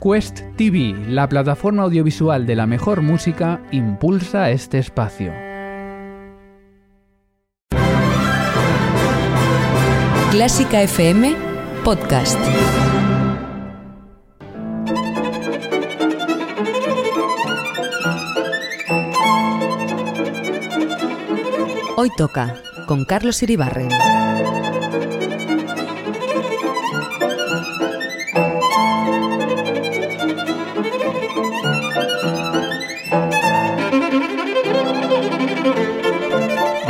Quest TV, la plataforma audiovisual de la mejor música, impulsa este espacio. Clásica FM Podcast. Hoy toca con Carlos Iribarren.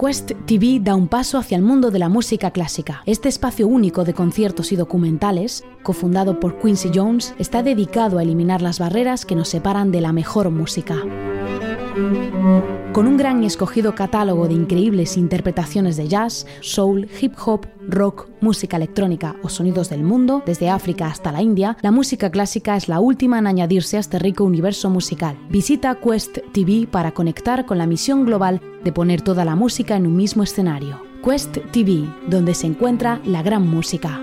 Quest TV da un paso hacia el mundo de la música clásica. Este espacio único de conciertos y documentales, cofundado por Quincy Jones, está dedicado a eliminar las barreras que nos separan de la mejor música. Con un gran y escogido catálogo de increíbles interpretaciones de jazz, soul, hip hop, rock, música electrónica o sonidos del mundo, desde África hasta la India, la música clásica es la última en añadirse a este rico universo musical. Visita Quest TV para conectar con la misión global de poner toda la música en un mismo escenario. Quest TV, donde se encuentra la gran música.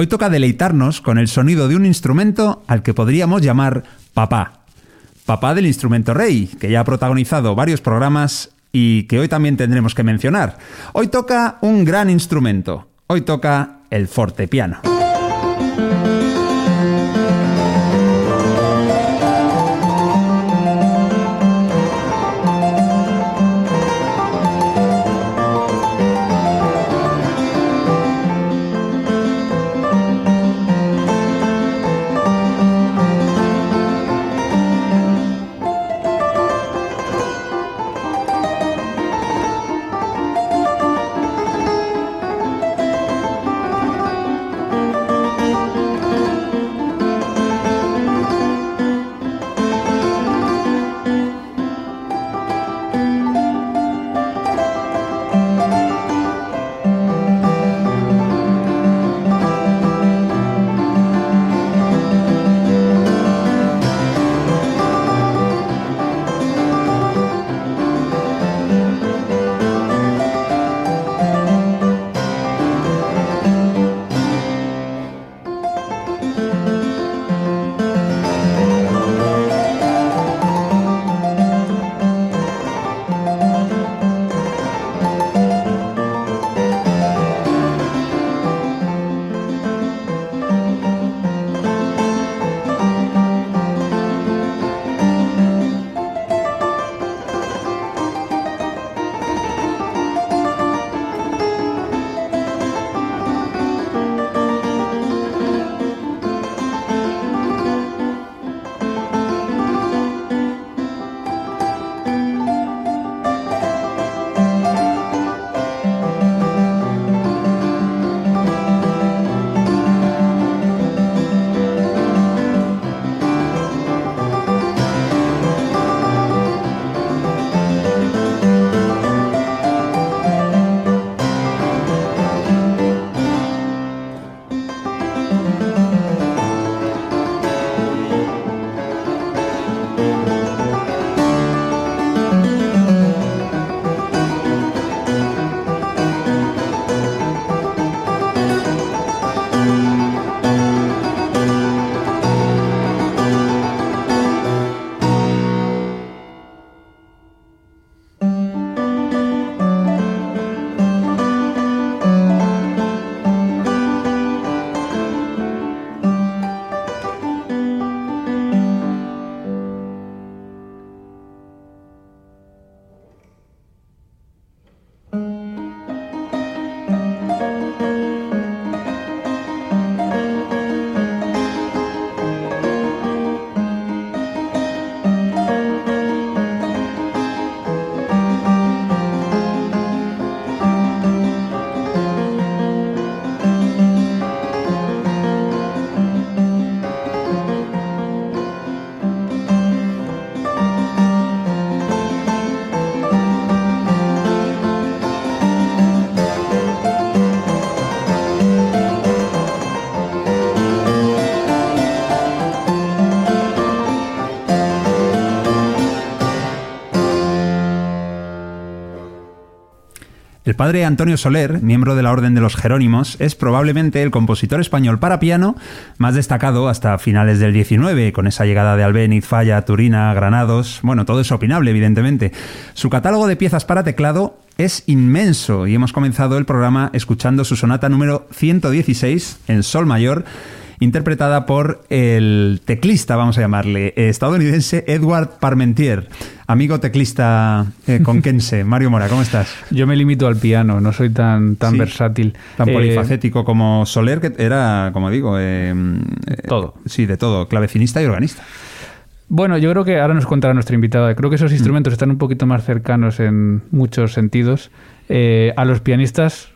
Hoy toca deleitarnos con el sonido de un instrumento al que podríamos llamar papá. Papá del instrumento rey, que ya ha protagonizado varios programas y que hoy también tendremos que mencionar. Hoy toca un gran instrumento. Hoy toca el fortepiano. Padre Antonio Soler, miembro de la Orden de los Jerónimos, es probablemente el compositor español para piano más destacado hasta finales del 19, con esa llegada de Albéniz, Falla, Turina, Granados. Bueno, todo es opinable, evidentemente. Su catálogo de piezas para teclado es inmenso y hemos comenzado el programa escuchando su sonata número 116 en Sol Mayor interpretada por el teclista, vamos a llamarle, estadounidense Edward Parmentier. Amigo teclista eh, conquense, Mario Mora, ¿cómo estás? Yo me limito al piano, no soy tan, tan Sí, versátil. Tan Eh, polifacético como Soler, que era, como digo, eh, eh, Todo. Sí, de todo, clavecinista y organista. Bueno, yo creo que ahora nos contará nuestra invitada. Creo que esos instrumentos están un poquito más cercanos en muchos sentidos. Eh, a los pianistas,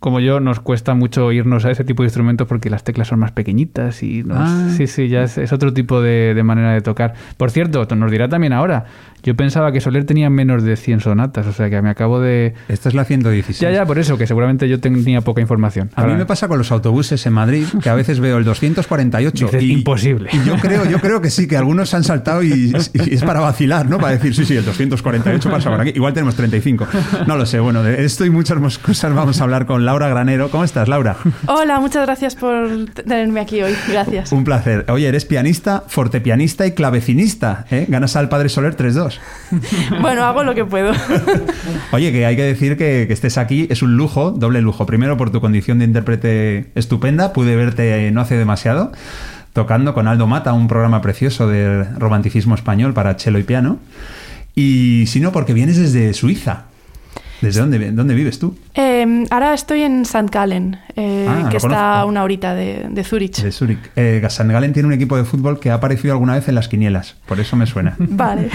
como yo, nos cuesta mucho irnos a ese tipo de instrumentos porque las teclas son más pequeñitas y nos- Ah. sí, sí, ya es, es otro tipo de, de manera de tocar. Por cierto, nos dirá también ahora. Yo pensaba que Soler tenía menos de 100 sonatas, o sea que me acabo de... Esta es la 116. Ya, ya, por eso, que seguramente yo tenía poca información. A mí Ahora- me pasa con los autobuses en Madrid, que a veces veo el 248 Dices, y imposible. Y yo creo, yo creo que sí, que algunos se han saltado y, y es para vacilar, ¿no? Para decir, sí, sí, el 248 pasa por aquí. Igual tenemos 35. No lo sé. Bueno, de esto y muchas más cosas vamos a hablar con Laura Granero. ¿Cómo estás, Laura? Hola, muchas gracias por tenerme aquí hoy. Gracias. Un placer. Oye, eres pianista, fortepianista y clavecinista, ¿eh? Ganas al Padre Soler 3-2. Bueno, hago lo que puedo. Oye, que hay que decir que, que estés aquí es un lujo, doble lujo. Primero, por tu condición de intérprete estupenda, pude verte eh, no hace demasiado tocando con Aldo Mata, un programa precioso de romanticismo español para cello y piano. Y si no, porque vienes desde Suiza. ¿Desde dónde, dónde vives tú? Eh, ahora estoy en St. Gallen, eh, Ah, que está conozco. a una horita de, de Zurich. De Zúrich. Eh, St. Gallen tiene un equipo de fútbol que ha aparecido alguna vez en las quinielas. Por eso me suena. Vale.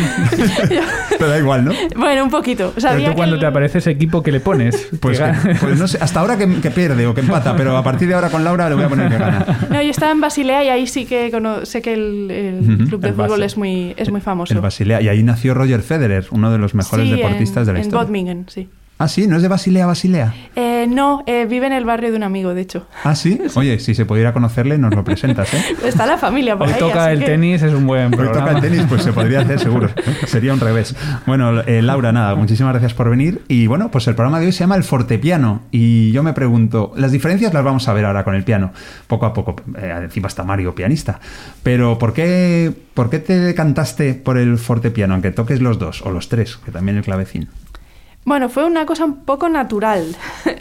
Pero da igual, ¿no? bueno, un poquito. Pero Sabía tú que cuando el- te aparece ese equipo que le pones, Pues, que pues no sé, hasta ahora que, que pierde o que empata, pero a partir de ahora con Laura le voy a poner que gana. No, yo estaba en Basilea y ahí sí que sé que el, el club de el fútbol es muy, es muy famoso. El Basilea. Y ahí nació Roger Federer, uno de los mejores Sí, deportistas en, de la en historia. Bodmingen, sí. Ah, sí, no es de Basilea, Basilea. Eh, no, eh, vive en el barrio de un amigo, de hecho. Ah, sí. Oye, si se pudiera conocerle, nos lo presentas, ¿eh? Está la familia por Hoy ahí. toca así el que- tenis, es un buen Hoy programa. toca el tenis, pues se podría hacer seguro. Sería un revés. Bueno, eh, Laura, nada, muchísimas gracias por venir. Y bueno, pues el programa de hoy se llama El Fortepiano. Y yo me pregunto, las diferencias las vamos a ver ahora con el piano, poco a poco. Eh, encima está Mario, pianista. Pero ¿por qué, ¿por qué te decantaste por el fortepiano, aunque toques los dos, o los tres, que también el clavecín? Bueno, fue una cosa un poco natural,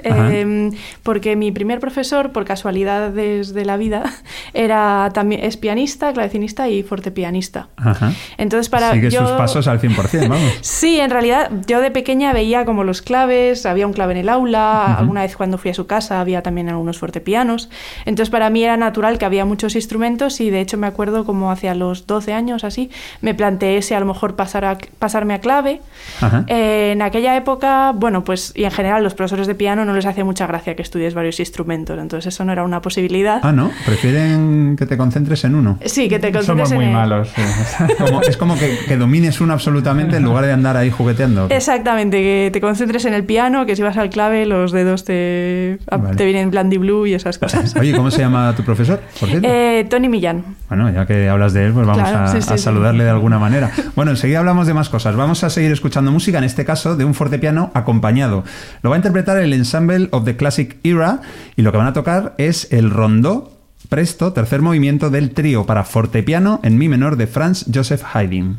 Ajá. Em, porque mi primer profesor, por casualidades de la vida, era también es pianista, clavecinista y fortepianista. Ajá. Entonces para Sigue yo sus pasos al 100%, vamos. Sí, en realidad yo de pequeña veía como los claves, había un clave en el aula, Ujú. alguna vez cuando fui a su casa había también algunos fortepianos. Entonces para mí era natural que había muchos instrumentos y de hecho me acuerdo como hacia los 12 años así, me planteé si a lo mejor pasar a- pasarme a clave. Ajá. Eh, en aquella época, bueno, pues y en general los profesores de piano no les hacía mucha gracia que estudies varios instrumentos, entonces eso no era una posibilidad. Ah, ¿no? Prefieren que te concentres en uno. Sí, que te Somos concentres en muy el- malos. sí. Como- es como que, que domines uno absolutamente en lugar de andar ahí jugueteando. Exactamente, que te concentres en el piano, que si vas al clave los dedos te, Vale. te vienen blandy blue y esas cosas. Oye, ¿cómo se llama tu profesor? Por cierto? Eh, Tony Millán. Bueno, ya que hablas de él, pues vamos Claro, a, sí, sí, a sí. saludarle de alguna manera. Bueno, enseguida hablamos de más cosas. Vamos a seguir escuchando música, en este caso de un fortepiano acompañado. Lo va a interpretar el Ensemble of the Classic Era y lo que van a tocar es el rondó presto, tercer movimiento del trío para fortepiano en mi menor de Franz Joseph Haydn.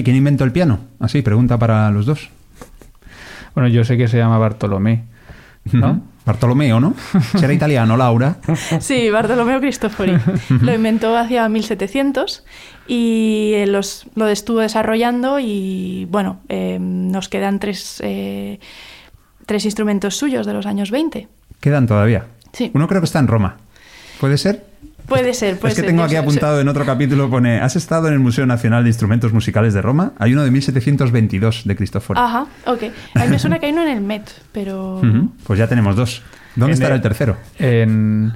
Oye, ¿quién inventó el piano? Así, pregunta para los dos. Bueno, yo sé que se llama Bartolomé. ¿no? Bartolomeo, ¿no? Será italiano, Laura. Sí, Bartolomeo Cristofori. lo inventó hacia 1700 y eh, los, lo estuvo desarrollando y bueno, eh, nos quedan tres, eh, tres instrumentos suyos de los años 20. Quedan todavía. Sí. Uno creo que está en Roma. ¿Puede ser? Puede ser, puede es que ser. tengo aquí apuntado en otro capítulo, pone, ¿has estado en el Museo Nacional de Instrumentos Musicales de Roma? Hay uno de 1722 de Cristoforo. Ajá, ok. A mí me suena que hay uno en el Met, pero... Pues ya tenemos dos. ¿Dónde En estará el- el tercero? En,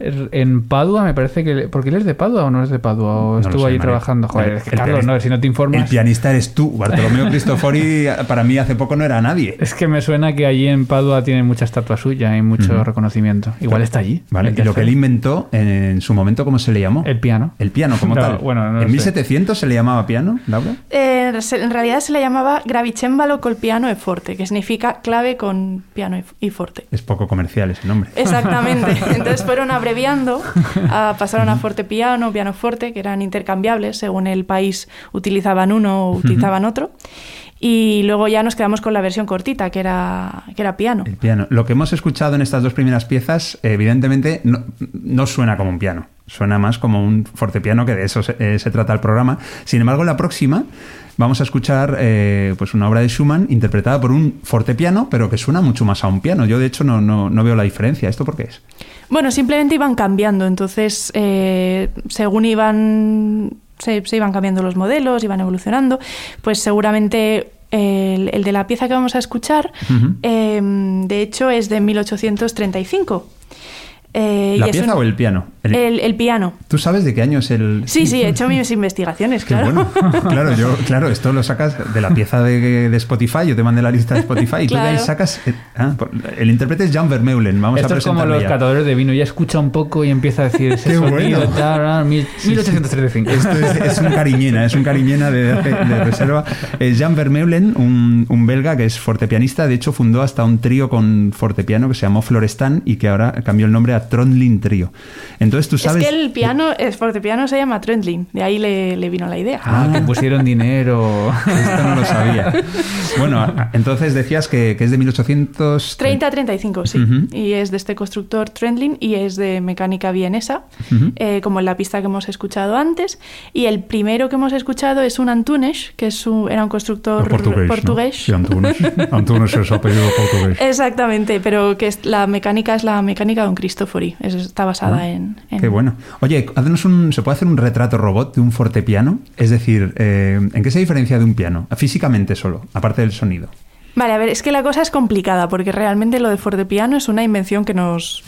en Padua me parece que... ¿Porque él es de Padua o no es de Padua? ¿O No estuvo sé, allí Mario. trabajando? Joder, El- es que el Carlos, pianista- no, si no te El informas... pianista eres tú. Bartolomeo Cristofori para mí hace poco no era nadie. Es que me suena que allí en Padua tiene mucha estatua suya y mucho reconocimiento. Igual está allí. Vale, El y lo que él inventó en su momento, ¿cómo se le llamó? El piano. El piano como No, tal. bueno, no ¿En sé. 1700 se le llamaba piano, Laura? Eh, en realidad se le llamaba gravicembalo col piano e forte, que significa clave con piano y, y forte. Es poco comercial ese nombre. Exactamente. Entonces fueron abreviando, a- pasaron a fortepiano, piano forte, que eran intercambiables, según el país utilizaban uno o utilizaban otro. Y luego ya nos quedamos con la versión cortita, que era, que era piano. El piano. Lo que hemos escuchado en estas dos primeras piezas, evidentemente, no, no suena como un piano. Suena más como un fortepiano, que de eso se, eh, se trata el programa. Sin embargo, la próxima vamos a escuchar eh, pues una obra de Schumann interpretada por un fortepiano, pero que suena mucho más a un piano. Yo, de hecho, no, no, no veo la diferencia. ¿Esto por qué es? Bueno, simplemente iban cambiando, entonces eh, según iban se, se iban cambiando los modelos, iban evolucionando, pues seguramente el, el de la pieza que vamos a escuchar, eh, de hecho, es de 1835. Eh, ¿La pieza un- o el piano? El- El, el piano. ¿Tú sabes de qué año es el...? Sí, sí, he hecho mis investigaciones, claro. bueno. Claro, yo, claro, esto lo sacas de la pieza de, de Spotify. Yo te mandé la lista de Spotify y tú de ahí Claro. sacas. eh, ah, el intérprete es Jan Vermeulen. Vamos Esto a es como los ya. catadores de vino. Ya escucha un poco y empieza a decir ese Qué sonido, bueno. tal, ah, mil- 1835. Esto es, es un cariñena, es un cariñena de, de reserva. Es Jan Vermeulen, un, un belga que es fortepianista. De hecho, fundó hasta un trío con fortepiano que se llamó Florestan y que ahora cambió el nombre a Trondlin Trio. Entonces tú Es sabes. que el piano, el fortepiano se llama Trendling, de ahí le, le vino la idea. Ah, que pusieron dinero. Esto no lo sabía. Bueno, entonces decías que, que es de 1800. 30-35, sí. Ujú. Y es de este constructor Trendlin y es de mecánica vienesa, Ujú. eh, como en la pista que hemos escuchado antes. Y el primero que hemos escuchado es un Antunes, que es un- era un constructor portugués. Sí, Antunes. Antunes es apellido portugués. Exactamente, pero que es, la mecánica es la mecánica de un Cristofori. Es- está basada Ah, en, en- Qué bueno. Oye, haznos un, ¿se puede hacer un retrato robot de un fortepiano? Es decir, eh, ¿en qué se diferencia de un piano? Físicamente solo, aparte del sonido. Vale, a ver, es que la cosa es complicada porque realmente lo de fortepiano es una invención que nos...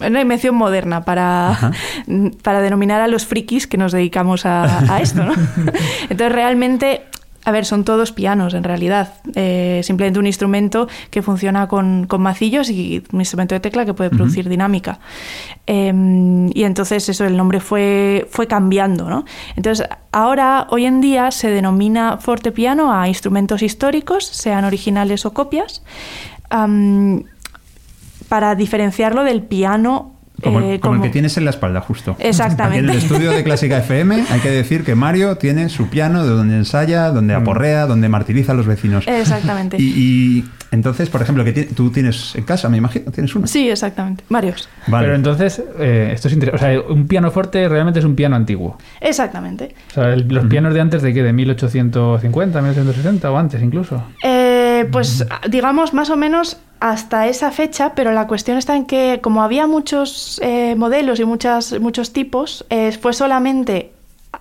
Una invención moderna para, para denominar a los frikis que nos dedicamos a, a esto, ¿no? Entonces, realmente, a ver, son todos pianos en realidad. Eh, simplemente un instrumento que funciona con, con macillos y un instrumento de tecla que puede producir dinámica. Eh, y entonces, eso, el nombre fue, fue cambiando, ¿no? Entonces, ahora, hoy en día, se denomina fortepiano a instrumentos históricos, sean originales o copias, para diferenciarlo del piano. Como, el- eh, como el como- que tienes en la espalda, justo. Exactamente. Aquí en el estudio de Clásica FM hay que decir que Mario tiene su piano de donde ensaya, donde aporrea, donde martiriza a los vecinos. Exactamente. Y, y entonces, por ejemplo, que tú tienes en casa, me imagino, tienes uno. Sí, exactamente. Varios. Vale. Pero entonces, eh, esto es interesante. O sea, un piano fuerte realmente es un piano antiguo. Exactamente. O sea, el- los pianos de antes de qué? ¿De 1850, 1860 o antes incluso? Eh, pues digamos más o menos hasta esa fecha, pero la cuestión está en que como había muchos eh, modelos y muchas, muchos tipos, eh, fue solamente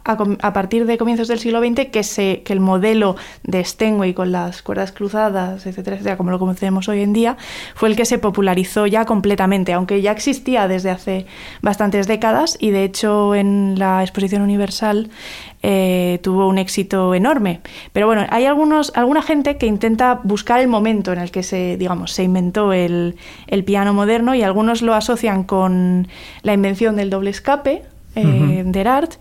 a, partir de comienzos del siglo XX que, se, que el modelo de Steinway con las cuerdas cruzadas, etcétera, etcétera, como lo conocemos hoy en día, fue el que se popularizó ya completamente, aunque ya existía desde hace bastantes décadas y de hecho en la Exposición Universal eh, tuvo un éxito enorme. Pero bueno, hay algunos, alguna gente que intenta buscar el momento en el que se, digamos, se inventó el, el piano moderno y algunos lo asocian con la invención del doble escape eh, de Art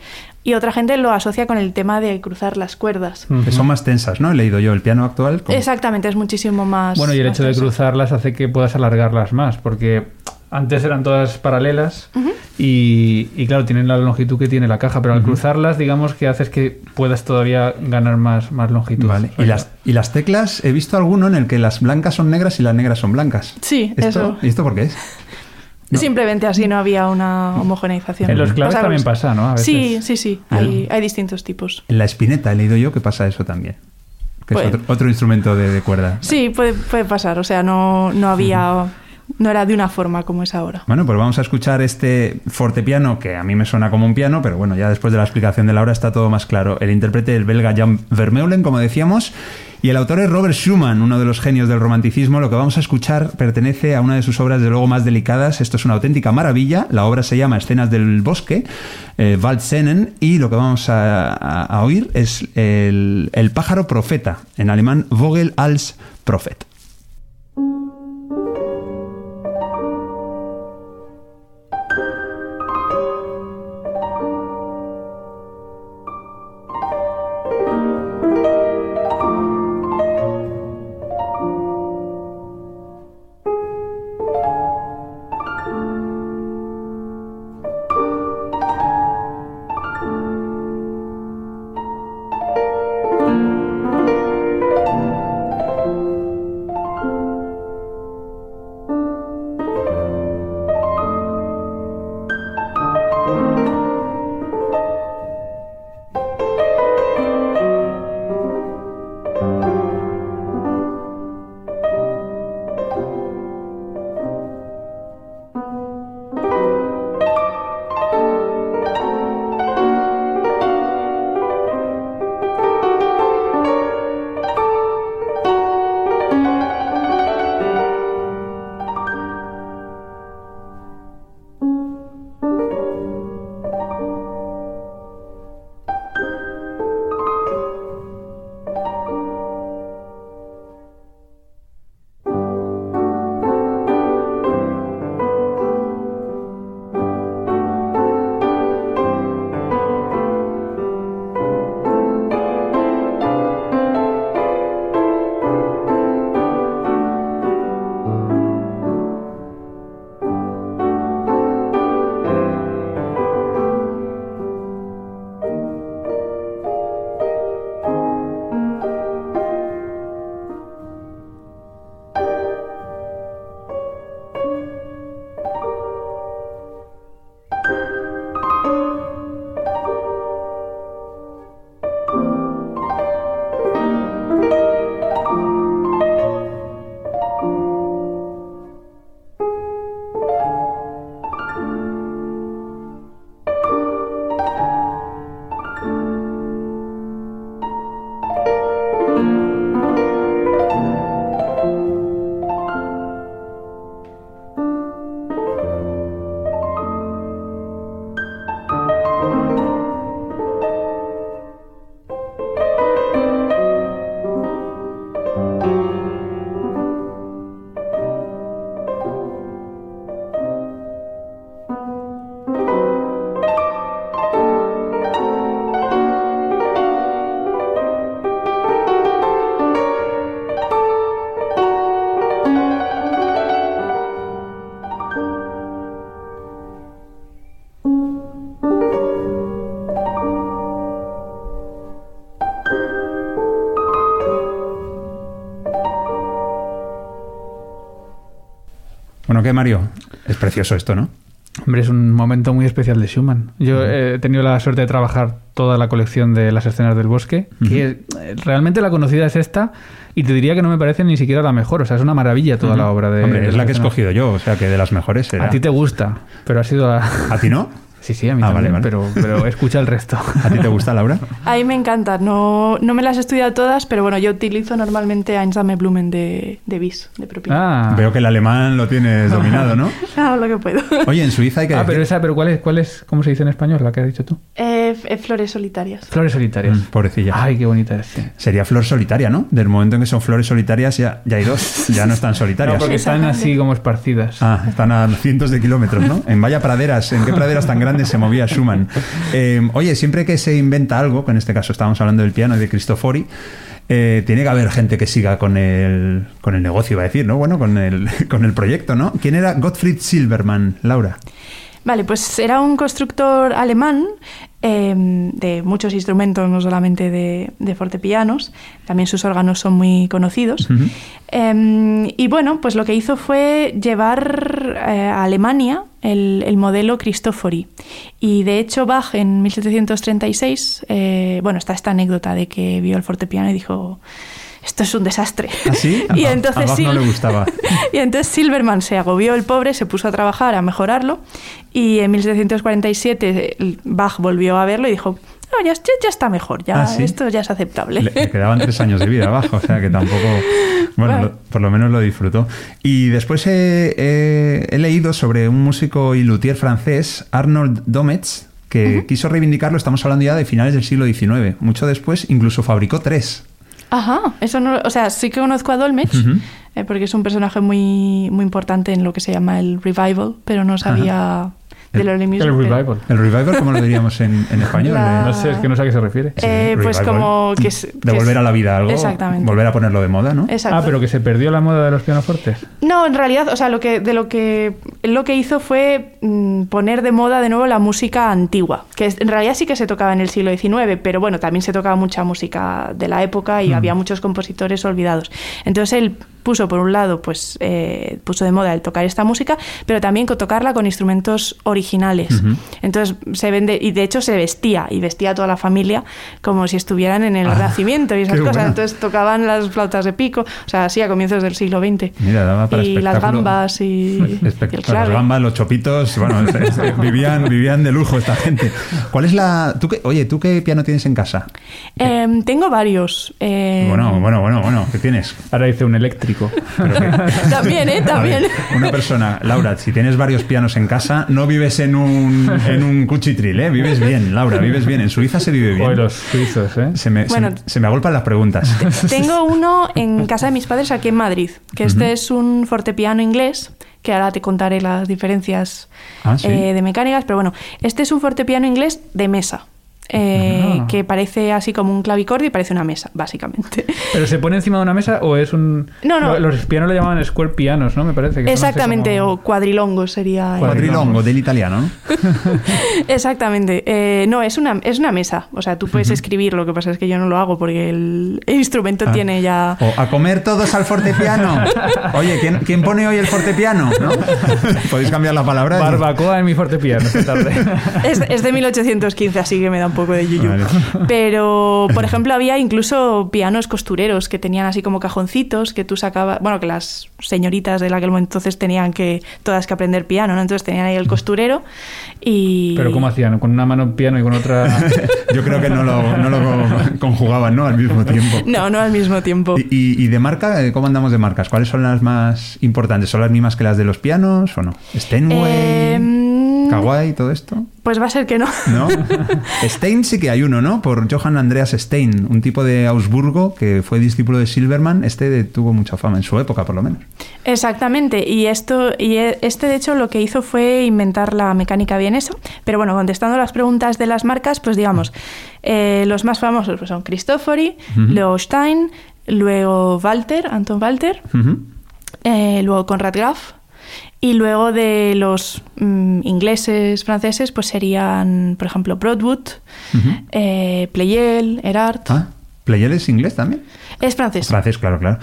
y otra gente lo asocia con el tema de cruzar las cuerdas. Que son más tensas, ¿no? He leído yo el piano actual. como- Exactamente, es muchísimo más. Bueno, y el hecho de cruzarlas hace que puedas alargarlas más, porque antes eran todas paralelas Y, y claro, tienen la longitud que tiene la caja, pero al cruzarlas, digamos que haces que puedas todavía ganar más, más longitud. Vale. ¿Y las, y las teclas, he visto alguno en el que las blancas son negras y las negras son blancas. Sí, ¿Esto? eso. ¿Y esto por qué es? No. Simplemente así no había una homogeneización. En los claves Pasa también pues- pasa, ¿no? A veces. Sí, sí, sí. Hay, hay distintos tipos. En la espineta he leído yo que pasa eso también. Que Pues- es otro, otro instrumento de, de cuerda. Sí, puede, puede pasar. O sea, no, no había. No era de una forma como es ahora. Bueno, pues vamos a escuchar este fortepiano que a mí me suena como un piano, pero bueno, ya después de la explicación de Laura está todo más claro. El intérprete es el belga Jan Vermeulen, como decíamos, y el autor es Robert Schumann, uno de los genios del romanticismo. Lo que vamos a escuchar pertenece a una de sus obras de luego más delicadas. Esto es una auténtica maravilla. La obra se llama Escenas del Bosque, eh, y lo que vamos a, oír es el pájaro profeta, en alemán Vogel als Prophet. ¿Qué, Mario? Es precioso esto, ¿no? Hombre, es un momento muy especial de Schumann. Yo he tenido la suerte de trabajar toda la colección de las escenas del bosque, que eh, realmente la conocida es esta, y te diría que no me parece ni siquiera la mejor. O sea, es una maravilla toda la obra de. Hombre, de es la que he escogido yo, o sea que de las mejores. A ti te gusta, pero ha sido. ¿A ti no? Sí, sí, a mí Ah, también, vale, vale. Pero, pero escucha el resto. ¿A ti te gusta, Laura? A mí me encanta. No, no me las he estudiado todas, pero bueno, yo utilizo normalmente Einsame Blumen de, de Bis, de propina. Ah, Veo que el alemán lo tienes dominado, ¿no? Hago lo que puedo. Oye, en Suiza hay que ah decir- pero esa, pero ¿cuál es, cuál es, cómo se dice en español, la que has dicho tú? Eh, eh, flores solitarias. Flores solitarias. Mm, pobrecilla. Ay, qué bonita es. sí. Sería flor solitaria, ¿no? Del momento en que son flores solitarias ya, ya hay dos, ya no están No, solitarias. porque están así como esparcidas. Ah, están a cientos de kilómetros, ¿no? En vaya praderas, ¿en qué praderas tan grandes se movía Schumann? Eh, oye, siempre que se inventa algo, que en este caso estábamos hablando del piano y de Cristofori, eh, tiene que haber gente que siga con el, con el negocio, iba a decir, ¿no? Bueno, con el, con el proyecto, ¿no? ¿Quién era Gottfried Silbermann, Laura? Vale, pues era un constructor alemán eh, de muchos instrumentos, no solamente de, de fortepianos, también sus órganos son muy conocidos. Eh, y bueno, pues lo que hizo fue llevar eh, a Alemania el, el modelo Cristofori. Y de hecho Bach en 1736, eh, bueno, está esta anécdota de que vio el fortepiano y dijo... Esto es un desastre. ¿Ah, sí? y A- a entonces Bach no le gustaba. y entonces Silverman se agobió el pobre, se puso a trabajar a mejorarlo y en 1747 el Bach volvió a verlo y dijo, no, ya, ya- está mejor, ya ¿Ah, sí? esto ya es aceptable. Le, le quedaban tres años de vida abajo, o sea que tampoco. Bueno, Bueno. lo- por lo menos lo disfrutó. Y después he, he- he leído sobre un músico y luthier francés, Arnold Dometz, que quiso reivindicarlo. Estamos hablando ya de finales del siglo XIX. Mucho después, incluso fabricó tres. Ajá, eso no, o sea, sí que conozco a Dolmetsch, eh, porque es un personaje muy, muy importante en lo que se llama el revival, pero no sabía del music. El revival. El revival, ¿cómo lo diríamos en, en español? La- No sé, es que no sé a qué se refiere. Eh, pues revival. como que es- De volver es- a la vida algo. Exactamente. Volver a ponerlo de moda, ¿no? Exacto. Ah, pero que se perdió la moda de los pianofortes. No, en realidad, o sea, lo que, de lo que él lo que hizo fue mm, poner de moda de nuevo la música antigua, que en realidad sí que se tocaba en el siglo XIX, pero bueno, también se tocaba mucha música de la época y había muchos compositores olvidados. Entonces él puso, por un lado, pues eh, puso de moda el tocar esta música, pero también tocarla con instrumentos originales. Entonces se vende, y de hecho se vestía, y vestía a toda la familia como si estuvieran en el Ah, Renacimiento y esas cosas. Entonces tocaban las flautas de pico, o sea, así a comienzos del siglo XX. Mira, daba para y las gambas y, y el. Las gambas, los chopitos, bueno, es- es- vivían, vivían de lujo esta gente. ¿Cuál es la... Tú qué, oye, ¿tú qué piano tienes en casa? Em, tengo varios. em, Bueno, bueno, bueno, bueno, ¿qué tienes? Ahora dice un eléctrico. Pero que- También, ¿eh? También. ver, una persona, Laura, si tienes varios pianos en casa, no vives en un, en un cuchitril, ¿eh? Vives bien, Laura, vives bien. En Suiza se vive bien. Los suizos, ¿eh? Se me, se Bueno. me- se me agolpan las preguntas. Tengo uno en casa de mis padres aquí en Madrid, que este es un fortepiano inglés, que ahora te contaré las diferencias Ah, ¿sí? eh, de mecánicas, pero bueno, este es un fortepiano inglés de mesa. Eh, Ah. que parece así como un clavicordio y parece una mesa, básicamente. ¿Pero se pone encima de una mesa o es un...? No, no. Lo- Los pianos lo llamaban square pianos, ¿no? Me parece. que Exactamente, como- o cuadrilongo sería. el- Cuadrilongo del italiano, ¿no? Exactamente. Eh, no, es una, es una mesa. O sea, tú puedes escribir, lo que pasa es que yo no lo hago porque el, el instrumento Ah. tiene ya... O a comer todos al fortepiano. Oye, ¿quién, quién pone hoy el fortepiano? ¿No? Podéis cambiar la palabra. Barbacoa en mi fortepiano esta tarde. Es, es de 1815, así que me da un poco de yuyu. Vale. Pero, por ejemplo, había incluso pianos costureros que tenían así como cajoncitos que tú sacabas, bueno, que las señoritas de aquel momento entonces tenían que todas que aprender piano, ¿no? Entonces tenían ahí el costurero y... ¿Pero cómo hacían? ¿Con una mano piano y con otra...? Yo creo que no lo, no lo conjugaban, ¿no? Al mismo tiempo. No, no al mismo tiempo. ¿Y, y- y de marca? eh, ¿Cómo andamos de marcas? ¿Cuáles son las más importantes? ¿Son las mismas que las de los pianos o no? ¿Steinway? Em, ¿Kawai? ¿Todo esto? Pues va a ser que no. ¿No? Stein sí que hay uno, ¿no? Por Johann Andreas Stein, un tipo de Augsburgo que fue discípulo de Silverman. Este tuvo mucha fama, en su época por lo menos. Exactamente, y esto y e- este de hecho lo que hizo fue inventar la mecánica vienesa, pero bueno, contestando las preguntas de las marcas, pues digamos, eh, los más famosos pues, son Cristofori, luego Stein, luego Walter, Anton Walter, eh, luego Conrad Graf, y luego de los mm, ingleses, franceses, pues serían, por ejemplo, Broadwood, eh, Pleyel, Erard. Ah, ¿Pleyel es inglés también? Es francés. Francés, claro, claro.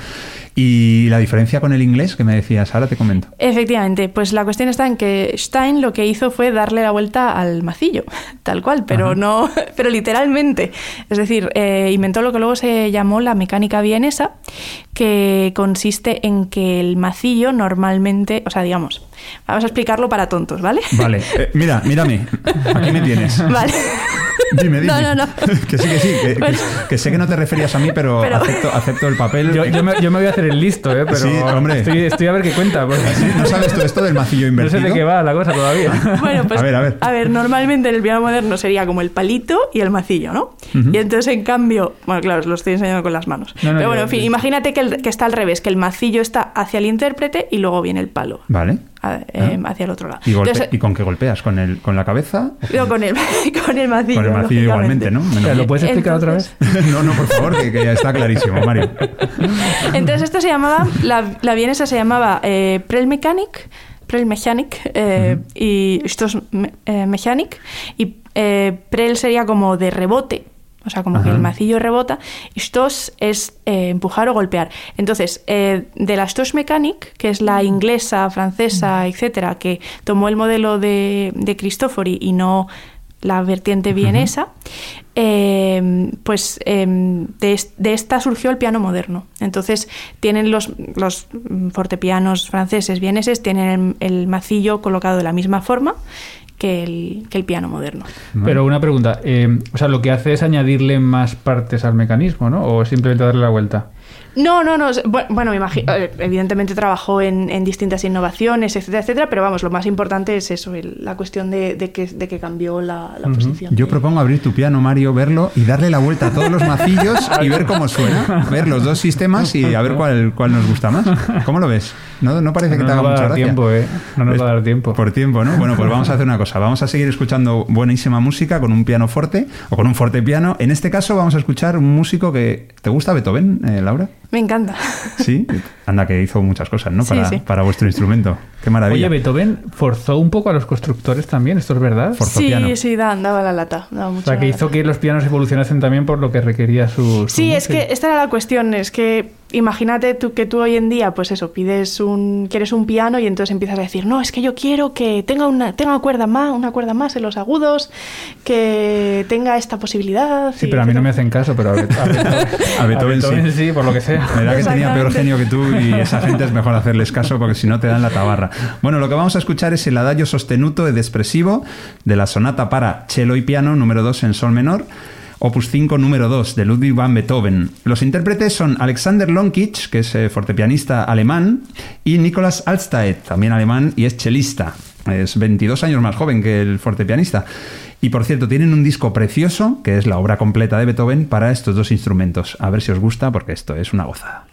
¿Y la diferencia con el inglés que me decías? Ahora te comento. Efectivamente, pues la cuestión está en que Stein lo que hizo fue darle la vuelta al macillo, tal cual, pero Ajá. no, pero literalmente. Es decir, eh, inventó lo que luego se llamó la mecánica vienesa, que consiste en que el macillo normalmente, o sea, digamos, vamos a explicarlo para tontos, ¿vale? Vale, eh, mira, mírame. Aquí me tienes. Vale. Dime, dime. No, no, no. Que sí, que sí. Que, que- Bueno. que sé que no te referías a mí, pero, Pero- Acepto, acepto el papel. Yo, yo me, yo me voy a hacer el listo, ¿eh? Pero Sí, hombre. Estoy, estoy a ver qué cuenta. porque ¿No sabes tú esto del macillo no sé invertido? de qué va la cosa todavía. Bueno, pues A ver, a ver. normalmente en el piano moderno sería como el palito y el macillo, ¿no? Y entonces, en cambio, bueno, claro, os lo estoy enseñando con las manos. No, no, Pero yo- bueno, en fin, yo- imagínate que, el- que está al revés, que el macillo está hacia el intérprete y luego viene el palo Vale. A- eh, hacia el otro lado. ¿Y, golpe- Entonces, ¿Y con qué golpeas? ¿Con, el, con la cabeza? ¿O no, con el, con el macillo. con el macillo igualmente. ¿no? Menos ¿Lo puedes explicar otra vez? No, no, por favor, que, que ya está clarísimo, Mario. Entonces esto se llamaba, la, la vienesa se llamaba eh, Prellmechanik, Prel Mechanic eh, y Stos me- eh, Mechanic y eh, Prel sería como de rebote. O sea, como que el macillo rebota y Stos es eh, empujar o golpear. Entonces, eh, de la Stos Mechanic, que es la inglesa, francesa, etcétera, que tomó el modelo de, de Cristofori y no la vertiente vienesa, eh, pues eh, de, es- de esta surgió el piano moderno. Entonces tienen los, los mm, fortepianos franceses vieneses, tienen el, el macillo colocado de la misma forma que el, que el piano moderno. Pero una pregunta, eh, o sea, lo que hace es añadirle más partes al mecanismo, ¿no? O simplemente darle la vuelta. No, no, no. Bueno, me imagino, eh, evidentemente trabajó en, en distintas innovaciones, etcétera, etcétera, pero vamos, lo más importante es eso, el- la cuestión de, de que, de que cambió la, la posición. Yo propongo abrir tu piano, Mario, verlo y darle la vuelta a todos los macillos y ver cómo suena. Ver los dos sistemas y a ver cuál, cuál nos gusta más. ¿Cómo lo ves? No, no parece que no te nos haga va a mucha dar gracia. tiempo, ¿eh? No nos Pues, va a dar tiempo. Por tiempo, ¿no? Bueno, pues vamos a hacer una cosa. Vamos a seguir escuchando buenísima música con un piano fuerte o con un fortepiano. En este caso vamos a escuchar un músico que... ¿Te gusta Beethoven, eh, Laura? Me encanta. Sí. Anda, que hizo muchas cosas, ¿no? Sí, Para, sí. para vuestro instrumento. Qué maravilla. Oye, Beethoven forzó un poco a los constructores también, ¿esto es verdad? Forzó piano. Sí, sí, da- daba la lata. daba O mucho sea, la que lata. hizo que los pianos evolucionasen también por lo que requería su... su Sí, es que esta era la cuestión, es que imagínate tú que tú hoy en día, pues eso, pides un, quieres un piano y entonces empiezas a decir, no, es que yo quiero que tenga una, tenga una cuerda más, una cuerda más en los agudos, que tenga esta posibilidad. Sí, pero a mí no me hacen caso, pero a, Bet- a Beethoven, A Beethoven sí. sí, por lo que sea. Me da que tenía peor genio que tú y esa gente es mejor hacerles caso porque si no te dan la tabarra. Bueno, lo que vamos a escuchar es el adagio sostenuto ed expresivo de la sonata para cello y piano número 2 en sol menor. Opus 5 número 2 de Ludwig van Beethoven. Los intérpretes son Alexander Lonkich, que es eh, fortepianista alemán, y Nicolas Alstaed, también alemán y es chelista. Es 22 años más joven que el fortepianista. Y por cierto, tienen un disco precioso, que es la obra completa de Beethoven, para estos dos instrumentos. A ver si os gusta, porque esto es una gozada.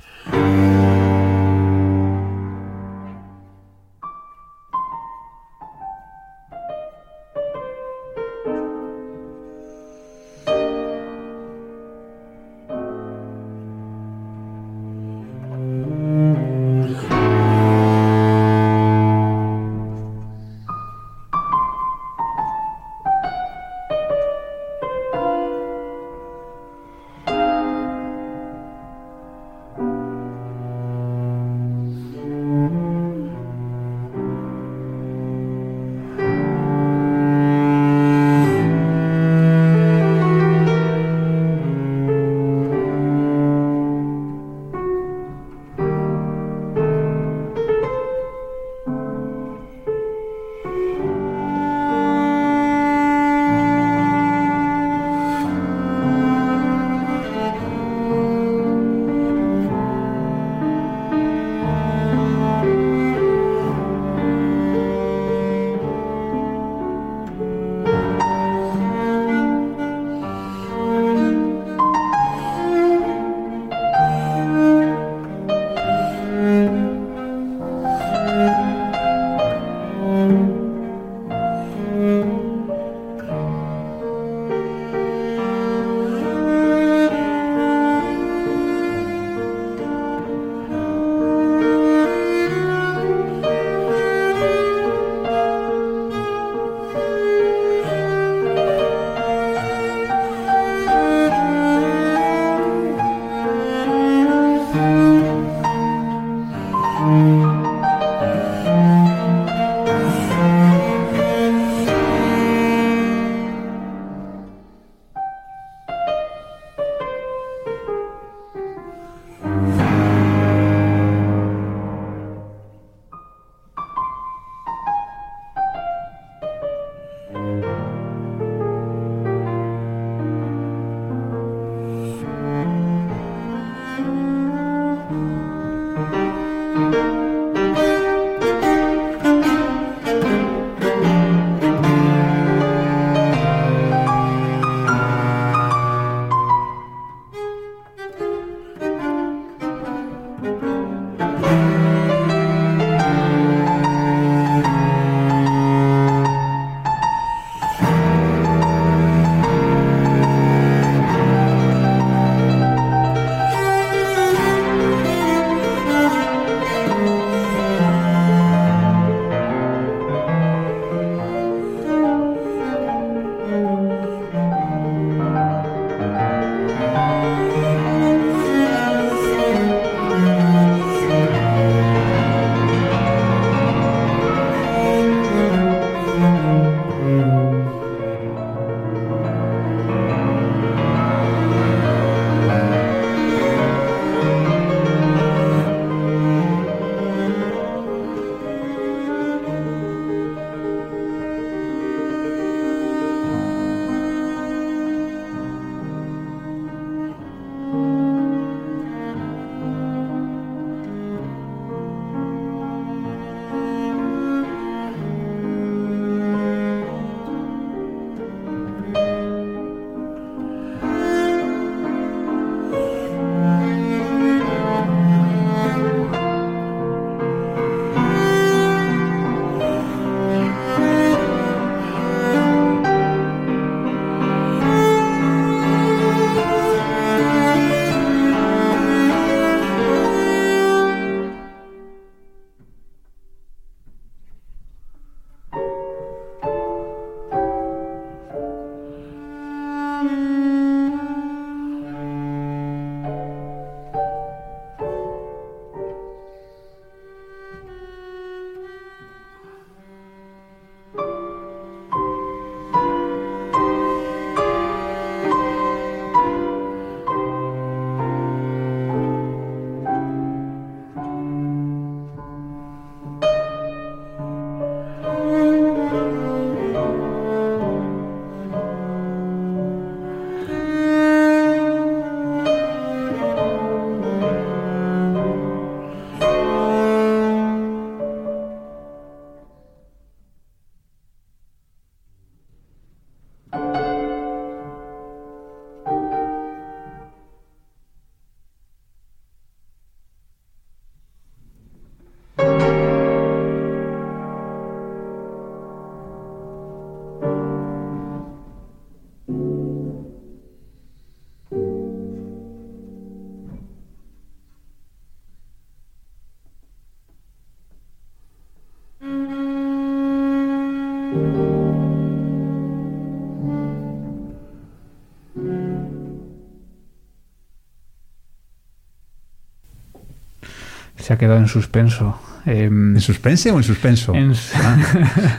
Ha quedado en suspenso. Em, ¿En suspense o en suspenso? En- Ah.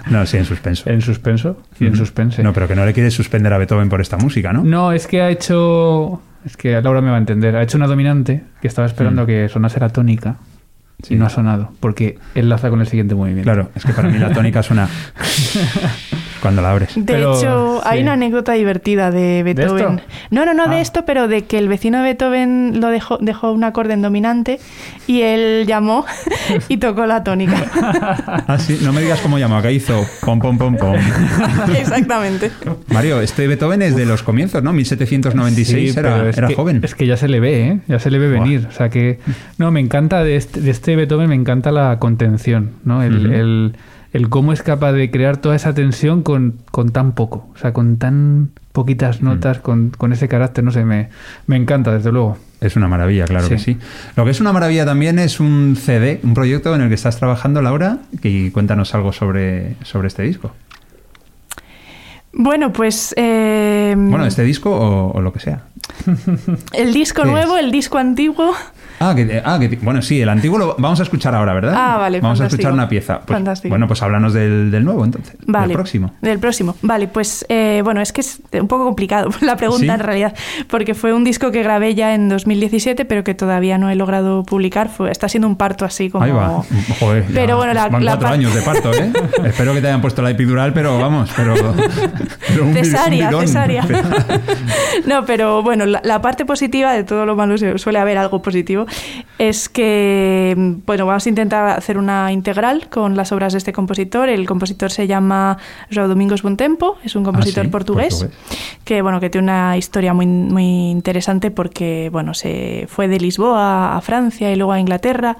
No, sí, en suspenso. en suspenso y en suspense. No, pero que no le quieres suspender a Beethoven por esta música, ¿no? No, es que ha hecho. Es que Laura me va a entender. Ha hecho una dominante que estaba esperando Mm. que sonase la tónica Sí. y no ha sonado porque enlaza con el siguiente movimiento. Claro, es que para mí la tónica suena cuando la abres. De Pero, hecho, hay una anécdota divertida de Beethoven. esto? No, no, no Ah. de esto, pero de que el vecino de Beethoven lo dejó, dejó un acorde en dominante y él llamó y tocó la tónica. Ah, sí, no me digas cómo llama, que hizo pom pom pom pom. Exactamente. Mario, este Beethoven es de los comienzos, ¿no? 1796 Sí, era, pero es era que- joven. Es que ya se le ve, ¿eh? Ya se le ve venir. O sea que. No, me encanta de este, de este Beethoven, me encanta la contención, ¿no? El- el cómo es capaz de crear toda esa tensión con, con tan poco. O sea, con tan poquitas notas, con, con ese carácter, no sé, me, me encanta, desde luego. Es una maravilla, claro que Sí. sí. Lo que es una maravilla también es un CD, un proyecto en el que estás trabajando, Laura, y cuéntanos algo sobre, sobre este disco. Bueno, pues eh, Bueno, este disco o, o lo que sea. el disco ¿qué nuevo, es? el disco antiguo. Ah, que, ah, que- bueno, sí, el antiguo lo vamos a escuchar ahora, ¿verdad? Ah, vale, Vamos a escuchar una pieza. Pues, Fantástico. Bueno, pues háblanos del, del nuevo entonces. Vale. Del próximo. Del próximo. Vale, pues eh, bueno, es que es un poco complicado la pregunta ¿Sí? en realidad, porque fue un disco que grabé ya en 2017, pero que todavía no he logrado publicar. Fue, está siendo un parto así como... Ahí va. Joder, ya Pero bueno, la- van la cuatro años de parto, ¿eh? Espero que te hayan puesto la epidural, pero vamos, pero... pero un bi- un Cesárea, cesárea. no, pero bueno, la, la parte positiva de todo lo malo suele haber algo positivo. Es que, bueno, vamos a intentar hacer una integral con las obras de este compositor. El compositor se llama João Domingos Bontempo, es un compositor Ah, sí, portugués, portugués. que bueno, que tiene una historia muy, muy interesante porque bueno, se fue de Lisboa a Francia y luego a Inglaterra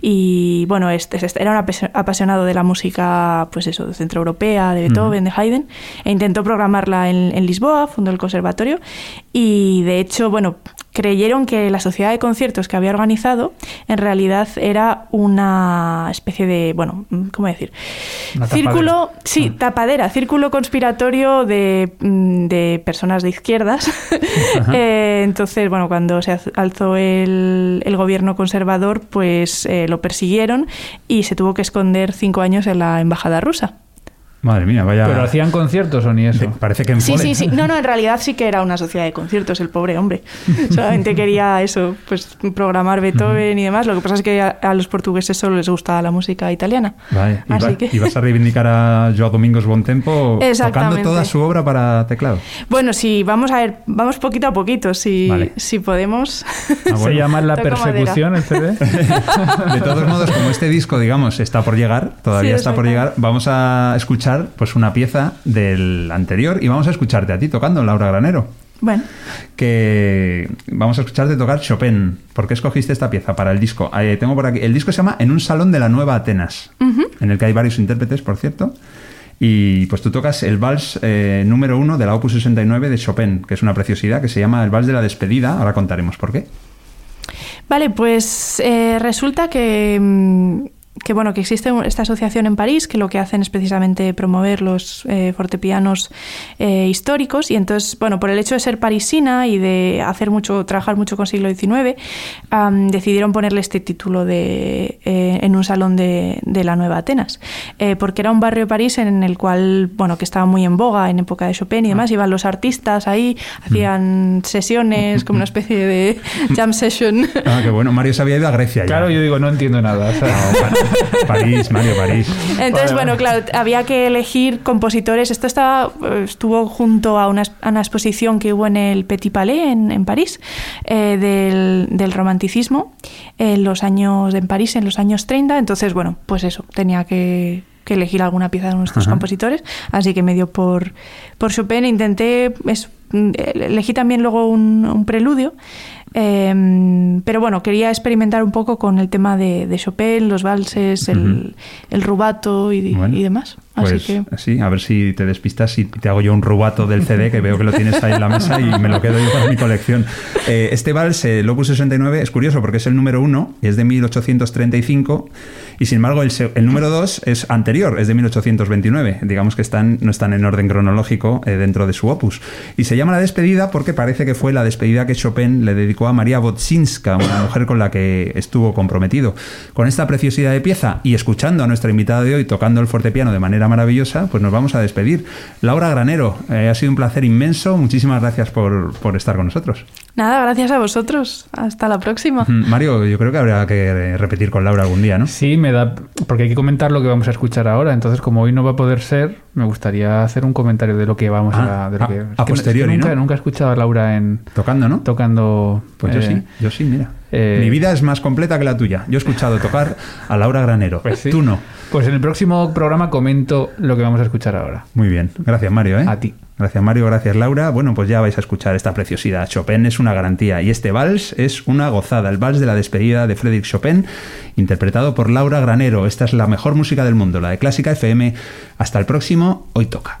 y bueno, este, este- era un apasio- apasionado de la música, pues eso, centroeuropea, de Beethoven, de Haydn, e intentó programarla en, en Lisboa, fundó el conservatorio y de hecho, bueno, creyeron que la sociedad de conciertos que había organizado en realidad era una especie de, bueno, ¿cómo decir? Una Círculo, tapadera. sí, tapadera, círculo conspiratorio de, mm, de personas de izquierdas. Eh, entonces, bueno, cuando se alzó el, el gobierno conservador, pues eh, lo persiguieron y se tuvo que esconder cinco años en la embajada rusa. Madre mía, vaya... Pero hacían conciertos o ni eso. de- Parece que en Sí, sí, sí. No, no, en realidad sí que era una sociedad de conciertos, el pobre hombre. Solamente quería eso, pues programar Beethoven y demás. Lo que pasa es que a, a los portugueses solo les gustaba la música italiana. Vale, y, Así va- que- y vas a reivindicar a Joao Domingos Bontempo tocando toda su obra para teclado. Bueno, sí, vamos a ver, vamos poquito a poquito, si, Vale. si podemos. Ah, Se bueno. llama La Persecución, el CD. De todos modos, como este disco, digamos, está por llegar, todavía Sí, está por llegar, vamos a escuchar pues una pieza del anterior y vamos a escucharte a ti tocando, Laura Granero. Bueno, Que vamos a escucharte tocar Chopin. ¿Por qué escogiste esta pieza para el disco? Eh, tengo por aquí. El disco se llama En un salón de la Nueva Atenas, en el que hay varios intérpretes, por cierto. Y pues tú tocas el vals eh, número uno de la Opus 69 de Chopin, que es una preciosidad, que se llama el vals de la despedida. Ahora contaremos por qué. vale, pues eh, resulta que, mm, que, bueno, que existe un- esta asociación en París que lo que hacen es precisamente promover los eh, fortepianos eh, históricos y entonces, bueno, por el hecho de ser parisina y de hacer mucho, trabajar mucho con siglo XIX, decidieron ponerle este título de eh, en un salón de, de la Nueva Atenas, Eh, porque era un barrio de París en el cual, bueno, que estaba muy en boga en época de Chopin y demás, iban los artistas ahí, hacían sesiones como una especie de jam session. Ah, qué bueno. Mario se había ido a Grecia ya. Claro, yo digo, no entiendo nada. o sea, No, París, Mario, París. Entonces, Vale, bueno, claro, había que elegir compositores. Esto estaba, eh, estuvo junto a una, a una exposición que hubo en el Petit Palais, en, en París, eh, del, del romanticismo en los años, en París, en los años 30. Entonces, bueno, pues eso, tenía que, que elegir alguna pieza de nuestros Ajá. compositores. Así que me dio por, por Chopin. Intenté, es- elegí también luego un, un preludio. eh, pero bueno, quería experimentar un poco con el tema de, de Chopin, los valses, el, el rubato y, Bueno, y demás. Así Pues que sí, a ver si te despistas y te hago yo un rubato del CD que veo que lo tienes ahí en la mesa y me lo quedo yo para mi colección. Eh, este vals, el Opus 69, es curioso porque es el número uno y es de 1835 Y sin embargo, el, número 2 es anterior, es de 1829. Digamos que están, no están en orden cronológico eh, dentro de su opus. Y se llama La despedida porque parece que fue la despedida que Chopin le dedicó a María Wodzinska, una mujer con la que estuvo comprometido. Con esta preciosidad de pieza y escuchando a nuestra invitada de hoy tocando el fortepiano de manera maravillosa, pues nos vamos a despedir. Laura Granero, eh, ha sido un placer inmenso. Muchísimas gracias por, por estar con nosotros. Nada, gracias a vosotros. Hasta la próxima. Mario, yo creo que habrá que repetir con Laura algún día, ¿no? Sí, me da. Porque hay que comentar lo que vamos a escuchar ahora. Entonces, como hoy no va a poder ser, me gustaría hacer un comentario de lo que vamos Ah, a. De lo a- que, a es que no- posteriori, nunca, ¿no? nunca he escuchado a Laura en Tocando, ¿no? tocando. Pues yo eh, sí, yo sí, mira. eh, Mi vida es más completa que la tuya. Yo he escuchado tocar a Laura Granero. Pues sí. Tú no. Pues en el próximo programa comento lo que vamos a escuchar ahora. Muy bien. Gracias, Mario. ¿eh? A ti. Gracias, Mario. Gracias, Laura. Bueno, pues ya vais a escuchar esta preciosidad. Chopin es una garantía y este vals es una gozada. El vals de la despedida de Frédéric Chopin, interpretado por Laura Granero. Esta es la mejor música del mundo, la de Clásica FM. Hasta el próximo. Hoy toca.